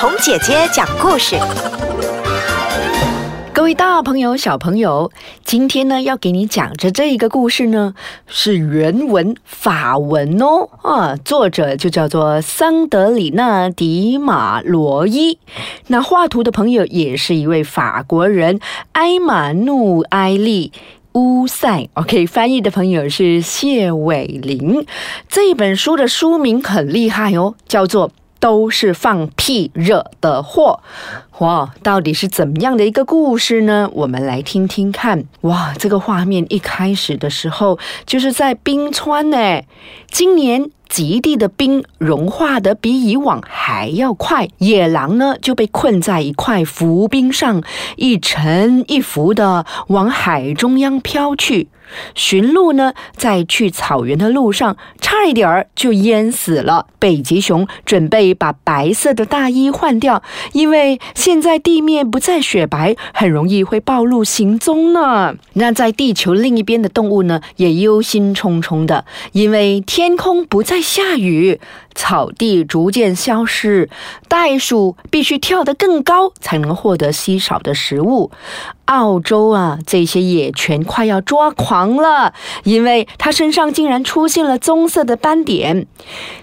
童姐姐讲故事。各位大朋友、小朋友，今天呢要给你讲的这一个故事呢，是原文法文哦啊，作者就叫做桑德里娜·迪马罗伊。那画图的朋友也是一位法国人，埃马努埃利。乌塞，OK，翻译的朋友是谢伟林。这本书的书名很厉害哦，叫做。都是放屁惹的祸，哇！到底是怎么样的一个故事呢？我们来听听看。哇，这个画面一开始的时候就是在冰川呢。今年极地的冰融化的比以往还要快，野狼呢就被困在一块浮冰上，一沉一浮的往海中央飘去。驯鹿呢，在去草原的路上，差一点儿就淹死了。北极熊准备把白色的大衣换掉，因为现在地面不再雪白，很容易会暴露行踪呢。那在地球另一边的动物呢，也忧心忡忡的，因为天空不再下雨。草地逐渐消失，袋鼠必须跳得更高才能获得稀少的食物。澳洲啊，这些野犬快要抓狂了，因为它身上竟然出现了棕色的斑点。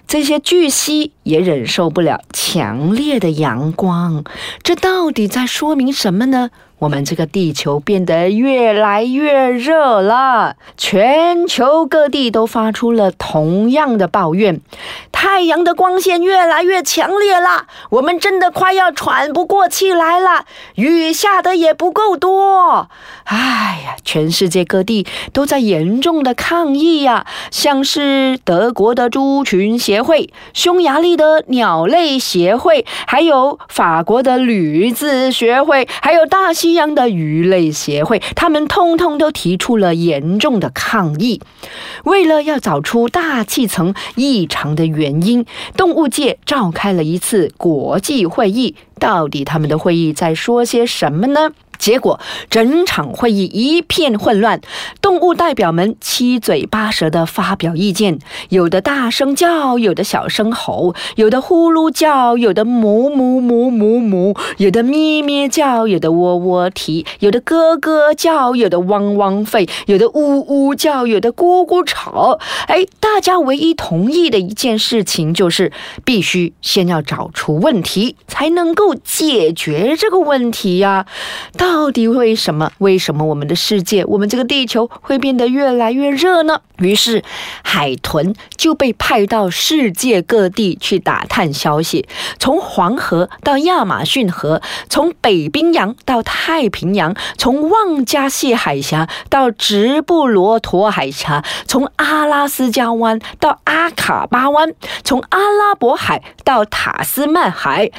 这些巨蜥也忍受不了强烈的阳光，这到底在说明什么呢？我们这个地球变得越来越热了，全球各地都发出了同样的抱怨。太阳的光线越来越强烈了，我们真的快要喘不过气来了。雨下的也不够多，哎呀，全世界各地都在严重的抗议呀，像是德国的猪群协会、匈牙利的鸟类协会，还有法国的驴子学会，还有大西。西洋的鱼类协会，他们通通都提出了严重的抗议。为了要找出大气层异常的原因，动物界召开了一次国际会议。到底他们的会议在说些什么呢？结果，整场会议一片混乱，动物代表们七嘴八舌地发表意见，有的大声叫，有的小声吼，有的呼噜叫，有的哞哞哞哞哞，有的咩咩叫，有的喔喔啼，有的咯咯叫，有的汪汪吠，有的呜呜叫，有的咕咕吵。哎，大家唯一同意的一件事情就是，必须先要找出问题，才能够解决这个问题呀。到底为什么？为什么我们的世界，我们这个地球会变得越来越热呢？于是，海豚就被派到世界各地去打探消息，从黄河到亚马逊河，从北冰洋到太平洋，从旺加谢海峡到直布罗陀海峡，从阿拉斯加湾到阿卡巴湾，从阿拉伯海到塔斯曼海。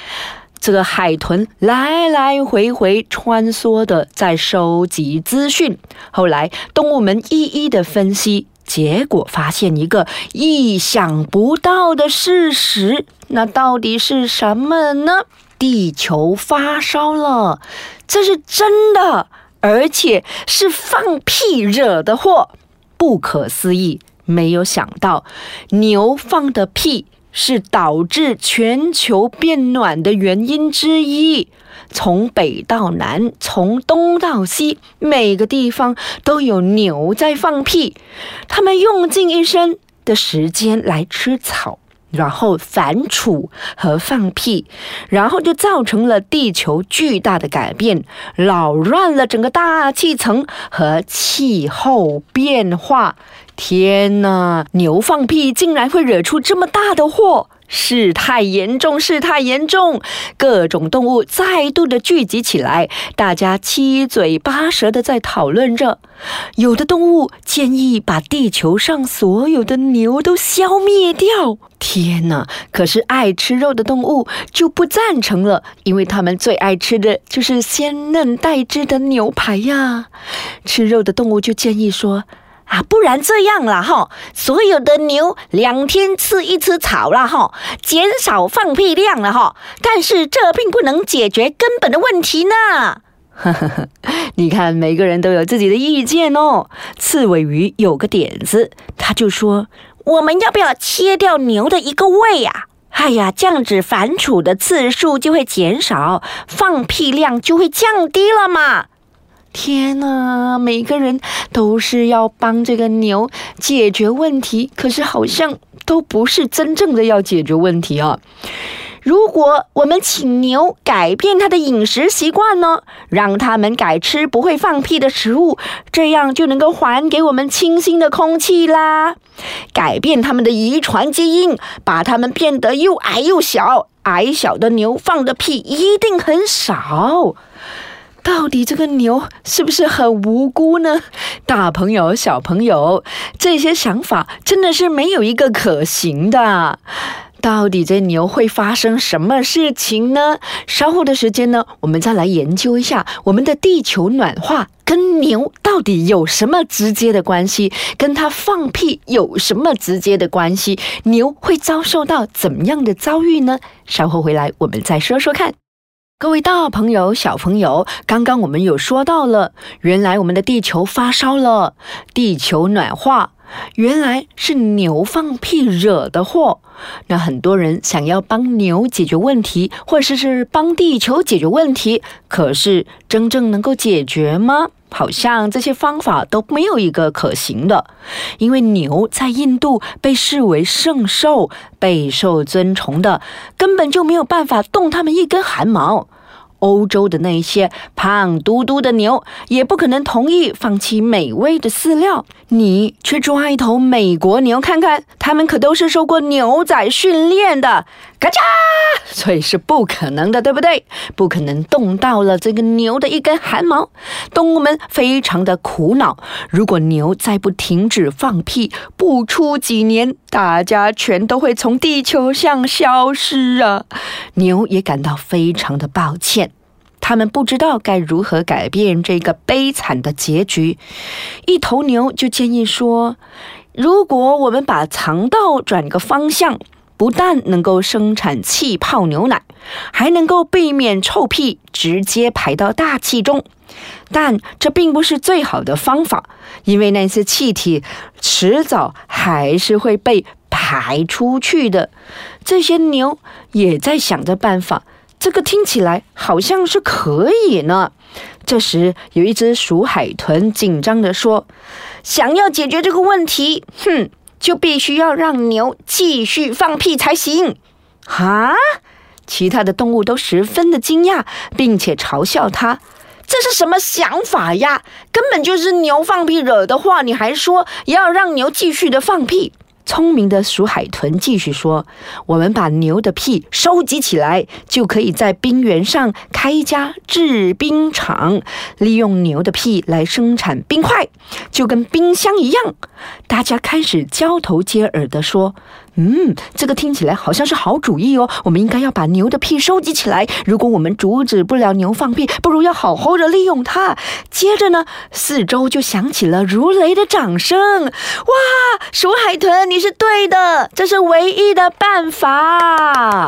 这个海豚来来回回穿梭的在收集资讯，后来动物们一一的分析，结果发现一个意想不到的事实，那到底是什么呢？地球发烧了，这是真的，而且是放屁惹的祸，不可思议！没有想到牛放的屁。是导致全球变暖的原因之一。从北到南，从东到西，每个地方都有牛在放屁。它们用尽一生的时间来吃草，然后反刍和放屁，然后就造成了地球巨大的改变，扰乱了整个大气层和气候变化。天哪！牛放屁竟然会惹出这么大的祸，事态严重，事态严重！各种动物再度的聚集起来，大家七嘴八舌的在讨论着。有的动物建议把地球上所有的牛都消灭掉。天哪！可是爱吃肉的动物就不赞成了，因为他们最爱吃的就是鲜嫩带汁的牛排呀。吃肉的动物就建议说。啊，不然这样了哈，所有的牛两天吃一次草了哈，减少放屁量了哈。但是这并不能解决根本的问题呢。你看，每个人都有自己的意见哦。刺尾鱼有个点子，他就说：我们要不要切掉牛的一个胃呀？哎呀，这样子反刍的次数就会减少，放屁量就会降低了嘛。天哪，每个人都是要帮这个牛解决问题，可是好像都不是真正的要解决问题啊。如果我们请牛改变它的饮食习惯呢，让它们改吃不会放屁的食物，这样就能够还给我们清新的空气啦。改变它们的遗传基因，把它们变得又矮又小，矮小的牛放的屁一定很少。到底这个牛是不是很无辜呢？大朋友、小朋友，这些想法真的是没有一个可行的。到底这牛会发生什么事情呢？稍后的时间呢，我们再来研究一下我们的地球暖化跟牛到底有什么直接的关系，跟它放屁有什么直接的关系？牛会遭受到怎么样的遭遇呢？稍后回来我们再说说看。各位大朋友、小朋友，刚刚我们有说到了，原来我们的地球发烧了，地球暖化，原来是牛放屁惹的祸。那很多人想要帮牛解决问题，或者是帮地球解决问题，可是真正能够解决吗？好像这些方法都没有一个可行的，因为牛在印度被视为圣兽，备受尊崇的，根本就没有办法动它们一根汗毛。欧洲的那些胖嘟嘟的牛也不可能同意放弃美味的饲料。你去抓一头美国牛看看，它们可都是受过牛仔训练的，嘎嚓，所以是不可能的，对不对？不可能动到了这个牛的一根汗毛。动物们非常的苦恼，如果牛再不停止放屁，不出几年，大家全都会从地球上消失啊！牛也感到非常的抱歉。他们不知道该如何改变这个悲惨的结局。一头牛就建议说：“如果我们把肠道转个方向，不但能够生产气泡牛奶，还能够避免臭屁直接排到大气中。但这并不是最好的方法，因为那些气体迟早还是会被排出去的。”这些牛也在想着办法。这个听起来好像是可以呢。这时，有一只鼠海豚紧张地说：“想要解决这个问题，哼，就必须要让牛继续放屁才行。”哈！其他的动物都十分的惊讶，并且嘲笑他：“这是什么想法呀？根本就是牛放屁惹的祸，你还说要让牛继续的放屁？”聪明的鼠海豚继续说：“我们把牛的屁收集起来，就可以在冰原上开一家制冰厂，利用牛的屁来生产冰块，就跟冰箱一样。”大家开始交头接耳地说。嗯，这个听起来好像是好主意哦。我们应该要把牛的屁收集起来。如果我们阻止不了牛放屁，不如要好好的利用它。接着呢，四周就响起了如雷的掌声。哇，鼠海豚，你是对的，这是唯一的办法。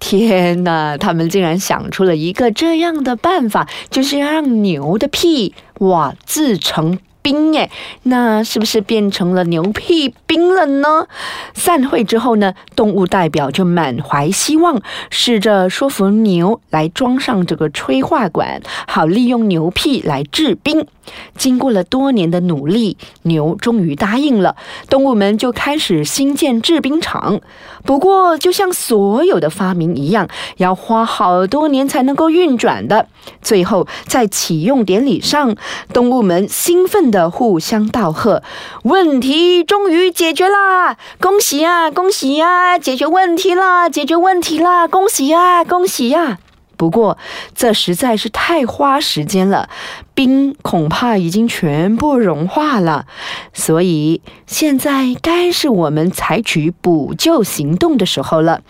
天哪，他们竟然想出了一个这样的办法，就是要让牛的屁哇制成。冰哎，那是不是变成了牛屁冰了呢？散会之后呢，动物代表就满怀希望，试着说服牛来装上这个催化管，好利用牛屁来制冰。经过了多年的努力，牛终于答应了。动物们就开始新建制冰厂。不过，就像所有的发明一样，要花好多年才能够运转的。最后，在启用典礼上，动物们兴奋地互相道贺：“问题终于解决啦！恭喜呀，恭喜呀！解决问题啦，解决问题啦！恭喜呀，恭喜呀！”不过，这实在是太花时间了，冰恐怕已经全部融化了，所以现在该是我们采取补救行动的时候了。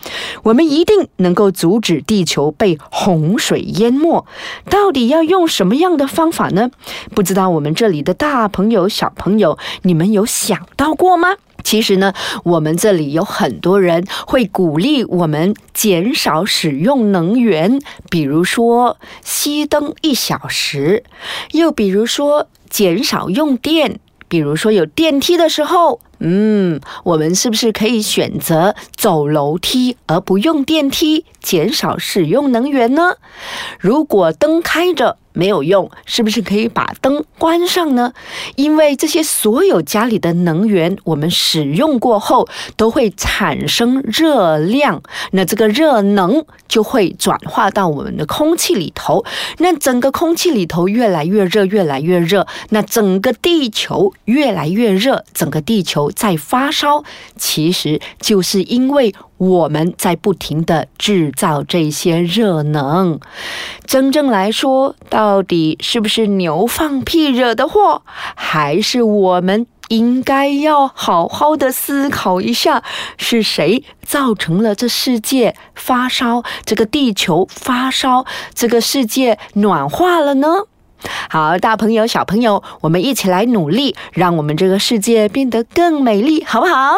我们一定能够阻止地球被洪水淹没。到底要用什么样的方法呢？不知道我们这里的大朋友、小朋友，你们有想到过吗？其实呢，我们这里有很多人会鼓励我们减少使用能源，比如说熄灯一小时，又比如说减少用电，比如说有电梯的时候嗯，我们是不是可以选择走楼梯而不用电梯，减少使用能源呢？如果灯开着，没有用，是不是可以把灯关上呢？因为这些所有家里的能源，我们使用过后都会产生热量，那这个热能就会转化到我们的空气里头，那整个空气里头越来越热，越来越热，那整个地球越来越热，整个地球在发烧，其实就是因为。我们在不停的制造这些热能，真正来说，到底是不是牛放屁惹的祸，还是我们应该要好好的思考一下，是谁造成了这世界发烧，这个地球发烧，这个世界暖化了呢？好，大朋友、小朋友，我们一起来努力，让我们这个世界变得更美丽，好不好？